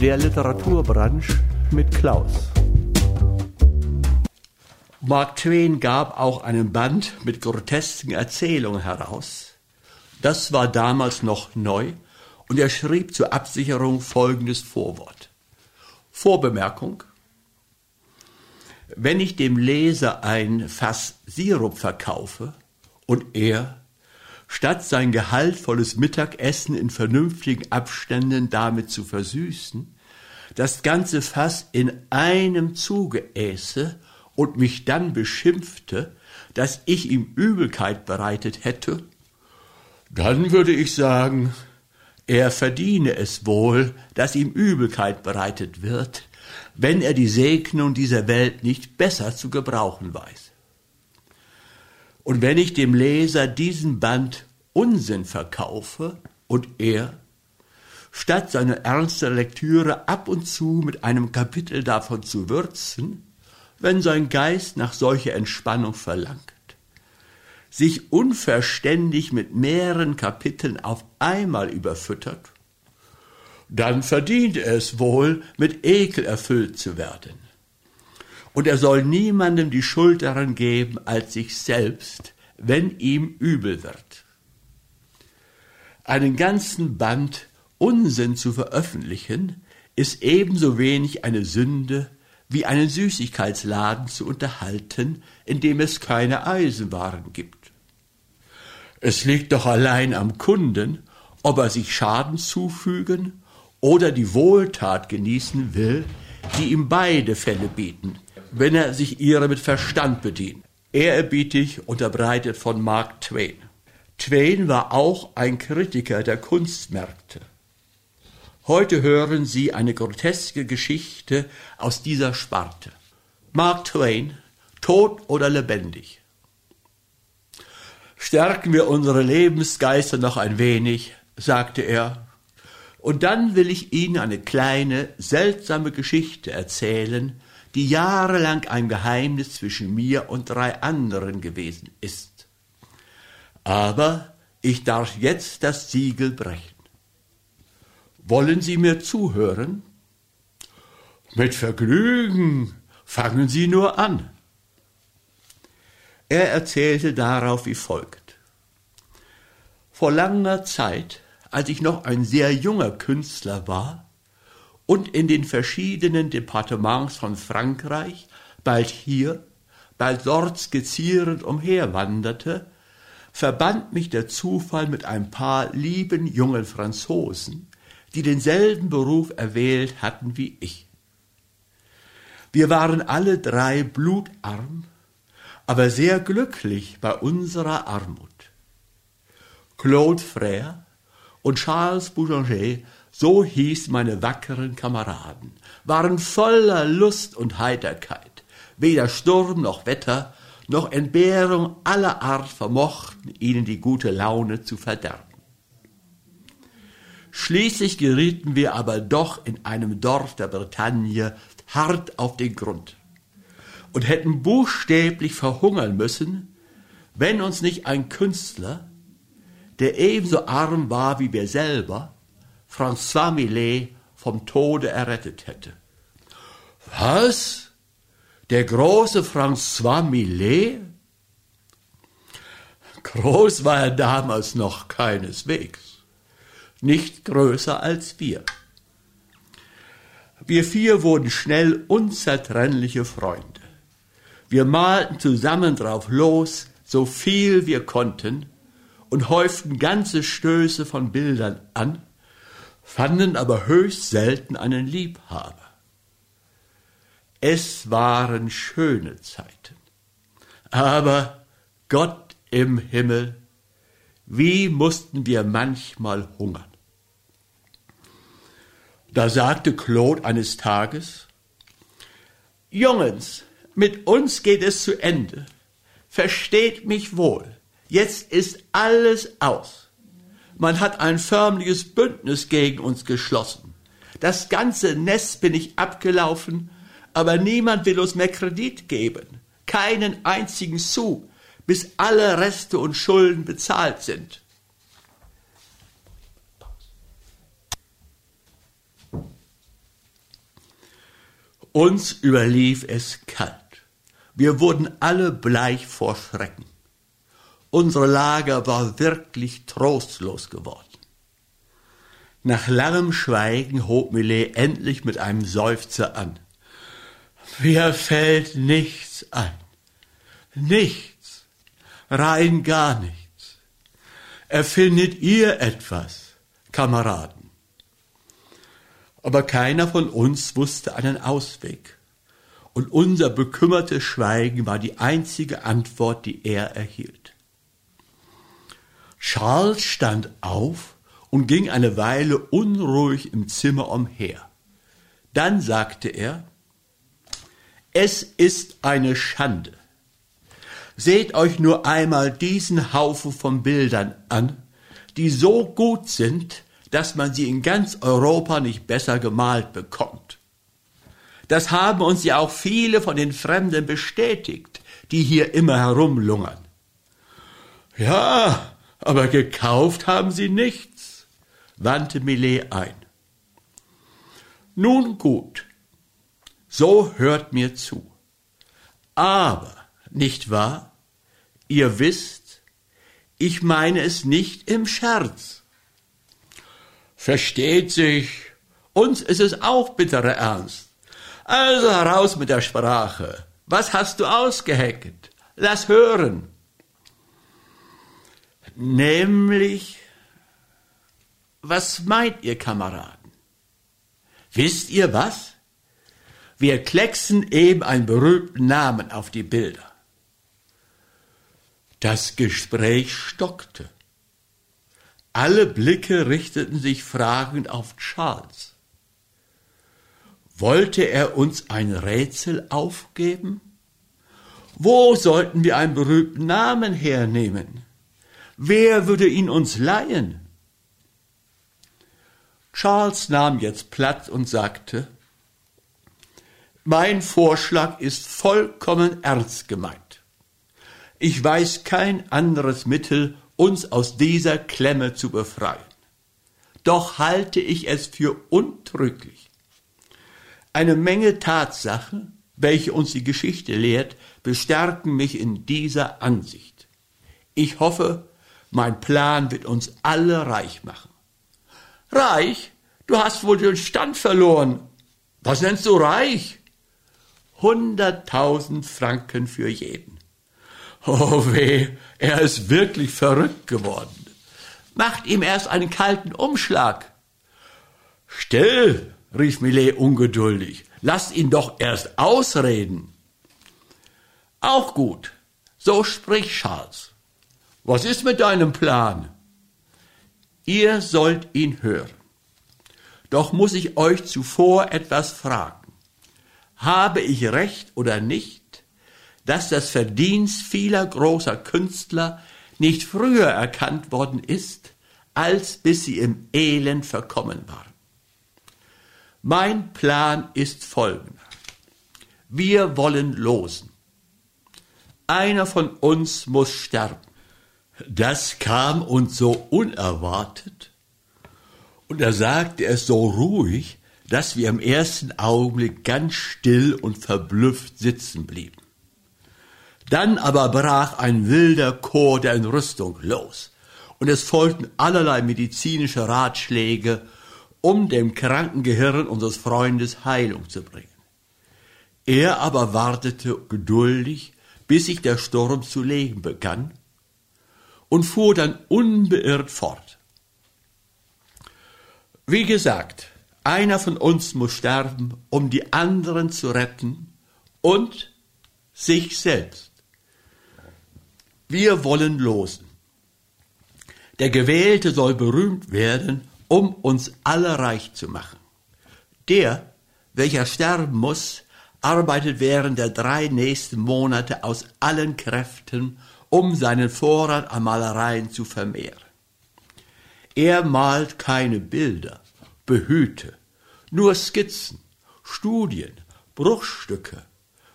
Der Literaturbranche mit Klaus. Mark Twain gab auch einen Band mit grotesken Erzählungen heraus. Das war damals noch neu und er schrieb zur Absicherung folgendes Vorwort. Vorbemerkung. Wenn ich dem Leser ein Fass Sirup verkaufe und er, statt sein gehaltvolles Mittagessen in vernünftigen Abständen damit zu versüßen, das ganze Fass in einem Zuge äße und mich dann beschimpfte, dass ich ihm Übelkeit bereitet hätte, dann würde ich sagen, er verdiene es wohl, dass ihm Übelkeit bereitet wird, wenn er die Segnung dieser Welt nicht besser zu gebrauchen weiß. Und wenn ich dem Leser diesen Band Unsinn verkaufe und er, statt seine ernste Lektüre ab und zu mit einem Kapitel davon zu würzen, wenn sein Geist nach solcher Entspannung verlangt, sich unverständig mit mehreren Kapiteln auf einmal überfüttert, dann verdient er es wohl, mit Ekel erfüllt zu werden. Und er soll niemandem die Schuld daran geben als sich selbst, wenn ihm übel wird. Einen ganzen Band Unsinn zu veröffentlichen, ist ebenso wenig eine Sünde wie einen Süßigkeitsladen zu unterhalten, in dem es keine Eisenwaren gibt. Es liegt doch allein am Kunden, ob er sich Schaden zufügen oder die Wohltat genießen will, die ihm beide Fälle bieten, wenn er sich ihrer mit Verstand bedient. Ehrerbietig unterbreitet von Mark Twain. Twain war auch ein Kritiker der Kunstmärkte. Heute hören Sie eine groteske Geschichte aus dieser Sparte. Mark Twain, tot oder lebendig. Stärken wir unsere Lebensgeister noch ein wenig, sagte er, und dann will ich Ihnen eine kleine, seltsame Geschichte erzählen, die jahrelang ein Geheimnis zwischen mir und drei anderen gewesen ist. Aber ich darf jetzt das Siegel brechen. Wollen Sie mir zuhören? Mit Vergnügen. Fangen Sie nur an. Er erzählte darauf wie folgt. Vor langer Zeit, als ich noch ein sehr junger Künstler war und in den verschiedenen Departements von Frankreich, bald hier, bald dort skizzierend umherwanderte, verband mich der Zufall mit ein paar lieben jungen Franzosen, die denselben Beruf erwählt hatten wie ich. Wir waren alle drei blutarm, aber sehr glücklich bei unserer Armut. Claude Frère und Charles Boulanger, so hieß meine wackeren Kameraden, waren voller Lust und Heiterkeit. Weder Sturm noch Wetter noch Entbehrung aller Art vermochten ihnen die gute Laune zu verderben. Schließlich gerieten wir aber doch in einem Dorf der Bretagne hart auf den Grund und hätten buchstäblich verhungern müssen, wenn uns nicht ein Künstler, der ebenso arm war wie wir selber, François Millet vom Tode errettet hätte. Was? Der große François Millet? Groß war er damals noch keineswegs nicht größer als wir. Wir vier wurden schnell unzertrennliche Freunde. Wir malten zusammen drauf los, so viel wir konnten, und häuften ganze Stöße von Bildern an, fanden aber höchst selten einen Liebhaber. Es waren schöne Zeiten. Aber Gott im Himmel, wie mussten wir manchmal hungern. Da sagte Claude eines Tages, Jungens, mit uns geht es zu Ende. Versteht mich wohl. Jetzt ist alles aus. Man hat ein förmliches Bündnis gegen uns geschlossen. Das ganze Nest bin ich abgelaufen, aber niemand will uns mehr Kredit geben. Keinen einzigen Sou, bis alle Reste und Schulden bezahlt sind. Uns überlief es kalt. Wir wurden alle bleich vor Schrecken. Unsere Lage war wirklich trostlos geworden. Nach langem Schweigen hob Millet endlich mit einem Seufzer an. Mir fällt nichts ein. Nichts. Rein gar nichts. Erfindet ihr etwas, Kameraden? Aber keiner von uns wusste einen Ausweg. Und unser bekümmertes Schweigen war die einzige Antwort, die er erhielt. Charles stand auf und ging eine Weile unruhig im Zimmer umher. Dann sagte er, es ist eine Schande. Seht euch nur einmal diesen Haufen von Bildern an, die so gut sind, dass man sie in ganz Europa nicht besser gemalt bekommt. Das haben uns ja auch viele von den Fremden bestätigt, die hier immer herumlungern. Ja, aber gekauft haben sie nichts wandte Millet ein. Nun gut, so hört mir zu. Aber, nicht wahr? Ihr wisst, ich meine es nicht im Scherz. Versteht sich, uns ist es auch bitterer Ernst. Also heraus mit der Sprache. Was hast du ausgehecket? Lass hören. Nämlich was meint ihr, Kameraden? Wisst ihr was? Wir klecksen eben einen berühmten Namen auf die Bilder. Das Gespräch stockte. Alle Blicke richteten sich fragend auf Charles. Wollte er uns ein Rätsel aufgeben? Wo sollten wir einen berühmten Namen hernehmen? Wer würde ihn uns leihen? Charles nahm jetzt Platz und sagte, mein Vorschlag ist vollkommen ernst gemeint. Ich weiß kein anderes Mittel, uns aus dieser Klemme zu befreien. Doch halte ich es für untrüglich. Eine Menge Tatsachen, welche uns die Geschichte lehrt, bestärken mich in dieser Ansicht. Ich hoffe, mein Plan wird uns alle reich machen. Reich? Du hast wohl den Stand verloren. Was nennst du reich? Hunderttausend Franken für jeden. Oh weh, er ist wirklich verrückt geworden. Macht ihm erst einen kalten Umschlag. Still, rief Millet ungeduldig. Lasst ihn doch erst ausreden. Auch gut. So spricht Charles. Was ist mit deinem Plan? Ihr sollt ihn hören. Doch muss ich euch zuvor etwas fragen. Habe ich recht oder nicht, dass das Verdienst vieler großer Künstler nicht früher erkannt worden ist, als bis sie im Elend verkommen waren? Mein Plan ist folgender. Wir wollen losen. Einer von uns muss sterben. Das kam uns so unerwartet. Und er sagte es so ruhig, dass wir im ersten Augenblick ganz still und verblüfft sitzen blieben. Dann aber brach ein wilder Chor der Entrüstung los, und es folgten allerlei medizinische Ratschläge, um dem kranken Gehirn unseres Freundes Heilung zu bringen. Er aber wartete geduldig, bis sich der Sturm zu legen begann, und fuhr dann unbeirrt fort. Wie gesagt, einer von uns muss sterben, um die anderen zu retten und sich selbst. Wir wollen losen. Der Gewählte soll berühmt werden, um uns alle reich zu machen. Der, welcher sterben muss, arbeitet während der drei nächsten Monate aus allen Kräften um seinen Vorrat an Malereien zu vermehren. Er malt keine Bilder, Behüte, nur Skizzen, Studien, Bruchstücke.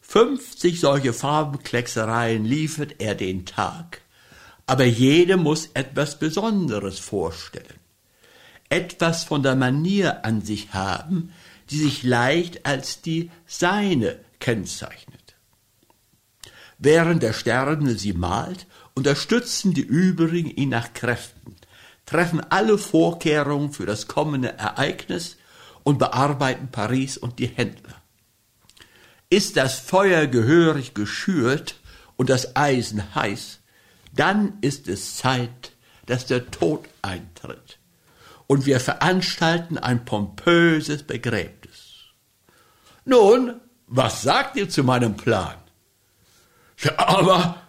Fünfzig solche Farbenklecksereien liefert er den Tag, aber jede muss etwas Besonderes vorstellen, etwas von der Manier an sich haben, die sich leicht als die seine kennzeichnet. Während der Sterbende sie malt, unterstützen die übrigen ihn nach Kräften, treffen alle Vorkehrungen für das kommende Ereignis und bearbeiten Paris und die Händler. Ist das Feuer gehörig geschürt und das Eisen heiß, dann ist es Zeit, dass der Tod eintritt. Und wir veranstalten ein pompöses Begräbnis. Nun, was sagt ihr zu meinem Plan? Ja, aber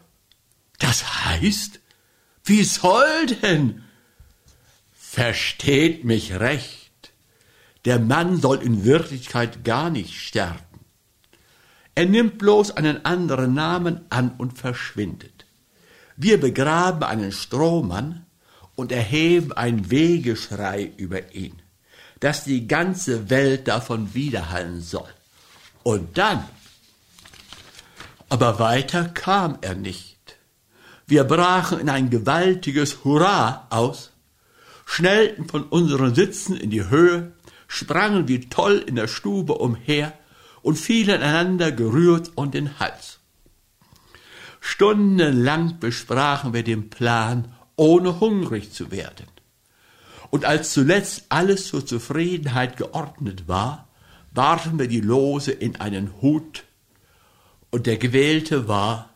das heißt, wie soll denn? Versteht mich recht. Der Mann soll in Wirklichkeit gar nicht sterben. Er nimmt bloß einen anderen Namen an und verschwindet. Wir begraben einen Strohmann und erheben ein Wegeschrei über ihn, dass die ganze Welt davon widerhallen soll. Und dann, aber weiter kam er nicht. Wir brachen in ein gewaltiges Hurra aus, schnellten von unseren Sitzen in die Höhe, sprangen wie toll in der Stube umher und fielen einander gerührt um den Hals. Stundenlang besprachen wir den Plan, ohne hungrig zu werden. Und als zuletzt alles zur Zufriedenheit geordnet war, warfen wir die Lose in einen Hut, und der Gewählte war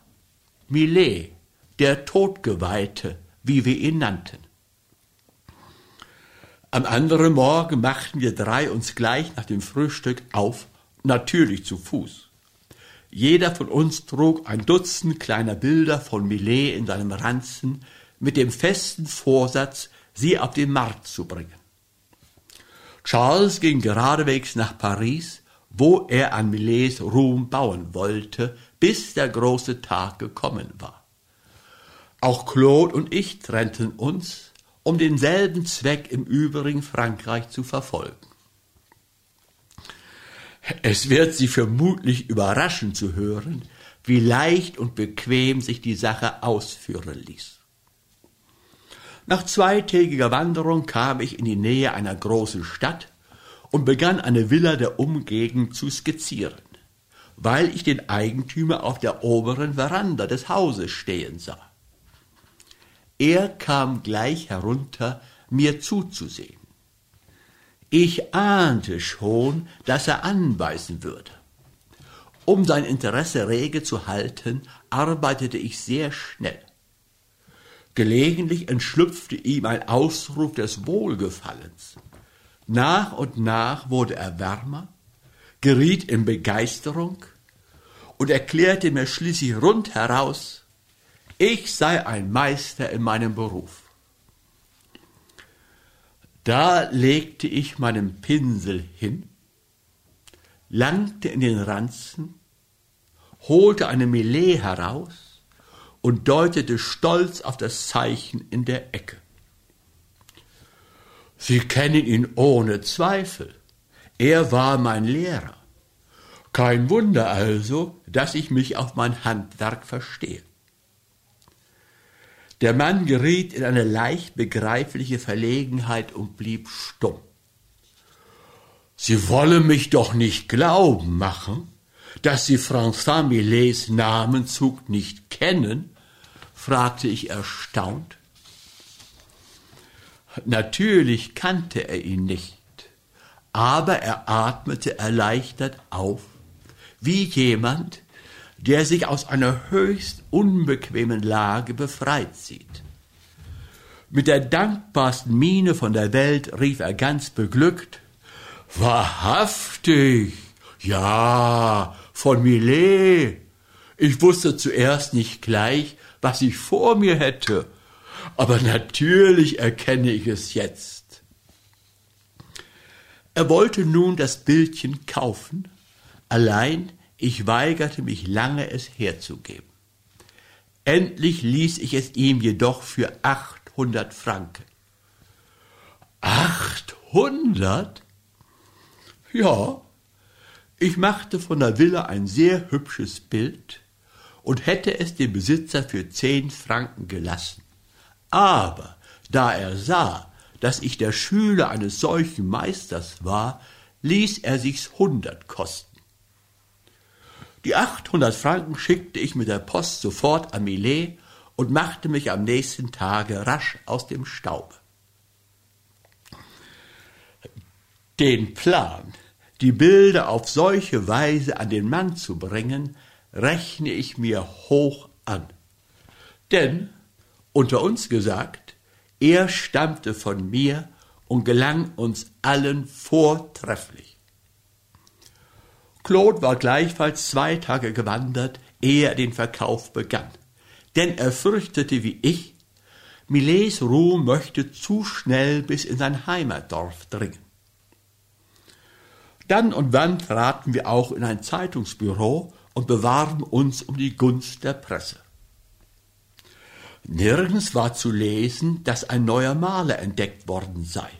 Millet, der Todgeweihte, wie wir ihn nannten. Am anderen Morgen machten wir drei uns gleich nach dem Frühstück auf, natürlich zu Fuß. Jeder von uns trug ein Dutzend kleiner Bilder von Millet in seinem Ranzen mit dem festen Vorsatz, sie auf den Markt zu bringen. Charles ging geradewegs nach Paris, wo er an Millets Ruhm bauen wollte, bis der große Tag gekommen war. Auch Claude und ich trennten uns, um denselben Zweck im übrigen Frankreich zu verfolgen. Es wird Sie vermutlich überraschen zu hören, wie leicht und bequem sich die Sache ausführen ließ. Nach zweitägiger Wanderung kam ich in die Nähe einer großen Stadt und begann eine Villa der Umgegend zu skizzieren, weil ich den Eigentümer auf der oberen Veranda des Hauses stehen sah. Er kam gleich herunter, mir zuzusehen. Ich ahnte schon, dass er anbeißen würde. Um sein Interesse rege zu halten, arbeitete ich sehr schnell. Gelegentlich entschlüpfte ihm ein Ausruf des Wohlgefallens. Nach und nach wurde er wärmer, geriet in Begeisterung und erklärte mir schließlich rundheraus, ich sei ein Meister in meinem Beruf. Da legte ich meinen Pinsel hin, langte in den Ranzen, holte eine Millet heraus und deutete stolz auf das Zeichen in der Ecke. Sie kennen ihn ohne Zweifel. Er war mein Lehrer. Kein Wunder also, dass ich mich auf mein Handwerk verstehe. Der Mann geriet in eine leicht begreifliche Verlegenheit und blieb stumm. Sie wollen mich doch nicht glauben machen, dass Sie François Millets Namenzug nicht kennen? fragte ich erstaunt. Natürlich kannte er ihn nicht, aber er atmete erleichtert auf, wie jemand, der sich aus einer höchst unbequemen Lage befreit sieht. Mit der dankbarsten Miene von der Welt rief er ganz beglückt Wahrhaftig, ja, von Millet. Ich wusste zuerst nicht gleich, was ich vor mir hätte, aber natürlich erkenne ich es jetzt. Er wollte nun das Bildchen kaufen, allein ich weigerte mich lange, es herzugeben. Endlich ließ ich es ihm jedoch für achthundert Franken. Achthundert? Ja, ich machte von der Villa ein sehr hübsches Bild und hätte es dem Besitzer für zehn Franken gelassen. Aber da er sah, dass ich der Schüler eines solchen Meisters war, ließ er sich's hundert kosten. Die 800 Franken schickte ich mit der Post sofort an Millet und machte mich am nächsten Tage rasch aus dem Staube. Den Plan, die Bilder auf solche Weise an den Mann zu bringen, rechne ich mir hoch an. Denn, unter uns gesagt, er stammte von mir und gelang uns allen vortrefflich. Claude war gleichfalls zwei Tage gewandert, ehe er den Verkauf begann, denn er fürchtete wie ich, Millets Ruhm möchte zu schnell bis in sein Heimatdorf dringen. Dann und wann traten wir auch in ein Zeitungsbüro und bewarben uns um die Gunst der Presse. Nirgends war zu lesen, dass ein neuer Maler entdeckt worden sei.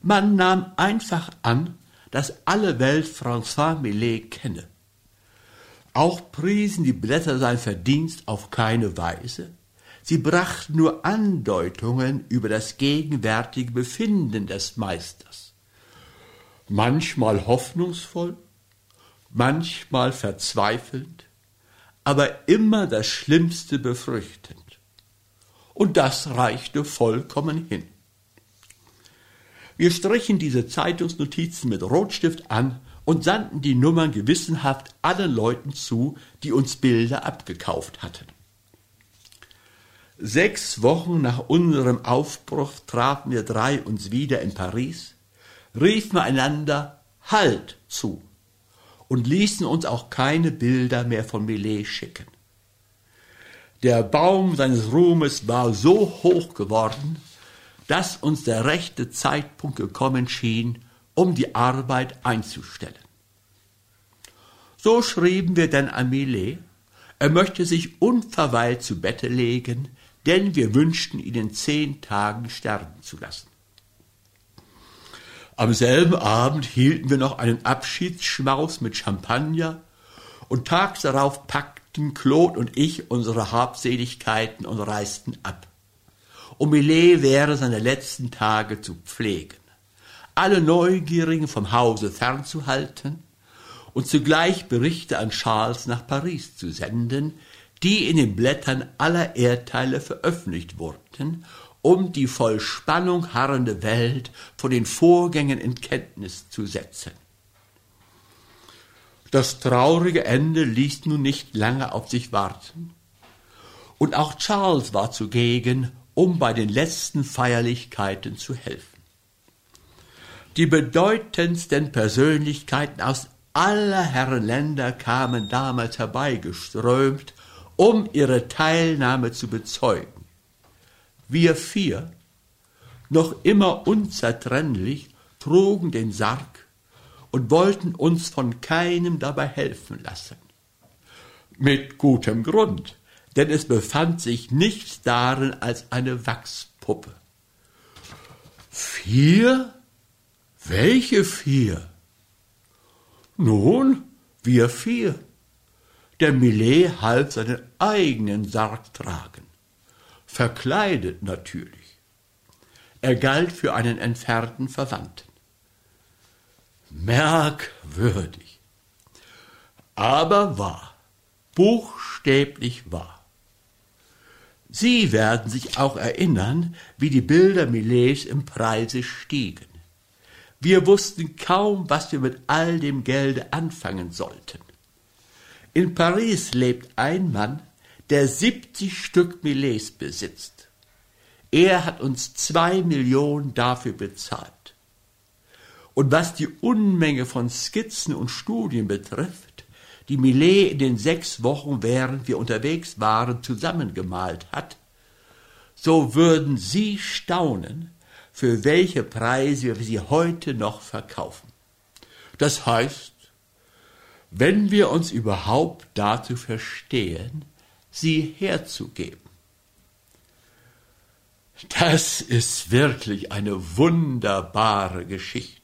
Man nahm einfach an, dass alle Welt François Millet kenne. Auch priesen die Blätter sein Verdienst auf keine Weise, sie brachten nur Andeutungen über das gegenwärtige Befinden des Meisters. Manchmal hoffnungsvoll, manchmal verzweifelnd, aber immer das Schlimmste befürchtend. Und das reichte vollkommen hin. Wir strichen diese Zeitungsnotizen mit Rotstift an und sandten die Nummern gewissenhaft allen Leuten zu, die uns Bilder abgekauft hatten. Sechs Wochen nach unserem Aufbruch trafen wir drei uns wieder in Paris, riefen einander Halt zu und ließen uns auch keine Bilder mehr von Millet schicken. Der Baum seines Ruhmes war so hoch geworden, dass uns der rechte Zeitpunkt gekommen schien, um die Arbeit einzustellen. So schrieben wir dann an Millet, er möchte sich unverweilt zu Bette legen, denn wir wünschten ihn in zehn Tagen sterben zu lassen. Am selben Abend hielten wir noch einen Abschiedsschmaus mit Champagner und tags darauf packten Claude und ich unsere Habseligkeiten und reisten ab. Um Millet wäre seine letzten Tage zu pflegen, alle Neugierigen vom Hause fernzuhalten und zugleich Berichte an Charles nach Paris zu senden, die in den Blättern aller Erdteile veröffentlicht wurden um die voll Spannung harrende Welt von den Vorgängen in Kenntnis zu setzen. Das traurige Ende ließ nun nicht lange auf sich warten, und auch Charles war zugegen, um bei den letzten Feierlichkeiten zu helfen. Die bedeutendsten Persönlichkeiten aus aller Herren Länder kamen damals herbeigeströmt, um ihre Teilnahme zu bezeugen. Wir vier, noch immer unzertrennlich, trugen den Sarg und wollten uns von keinem dabei helfen lassen. Mit gutem Grund, denn es befand sich nichts darin als eine Wachspuppe. Vier? Welche vier? Nun, wir vier. Der Millet half seinen eigenen Sarg tragen verkleidet natürlich. Er galt für einen entfernten Verwandten. Merkwürdig, aber wahr, buchstäblich wahr. Sie werden sich auch erinnern, wie die Bilder Millets im Preise stiegen. Wir wussten kaum, was wir mit all dem Gelde anfangen sollten. In Paris lebt ein Mann, der 70 Stück Millets besitzt. Er hat uns zwei Millionen dafür bezahlt. Und was die Unmenge von Skizzen und Studien betrifft, die Millet in den sechs Wochen, während wir unterwegs waren, zusammengemalt hat, so würden Sie staunen, für welche Preise wir sie heute noch verkaufen. Das heißt, wenn wir uns überhaupt dazu verstehen, sie herzugeben. Das ist wirklich eine wunderbare Geschichte.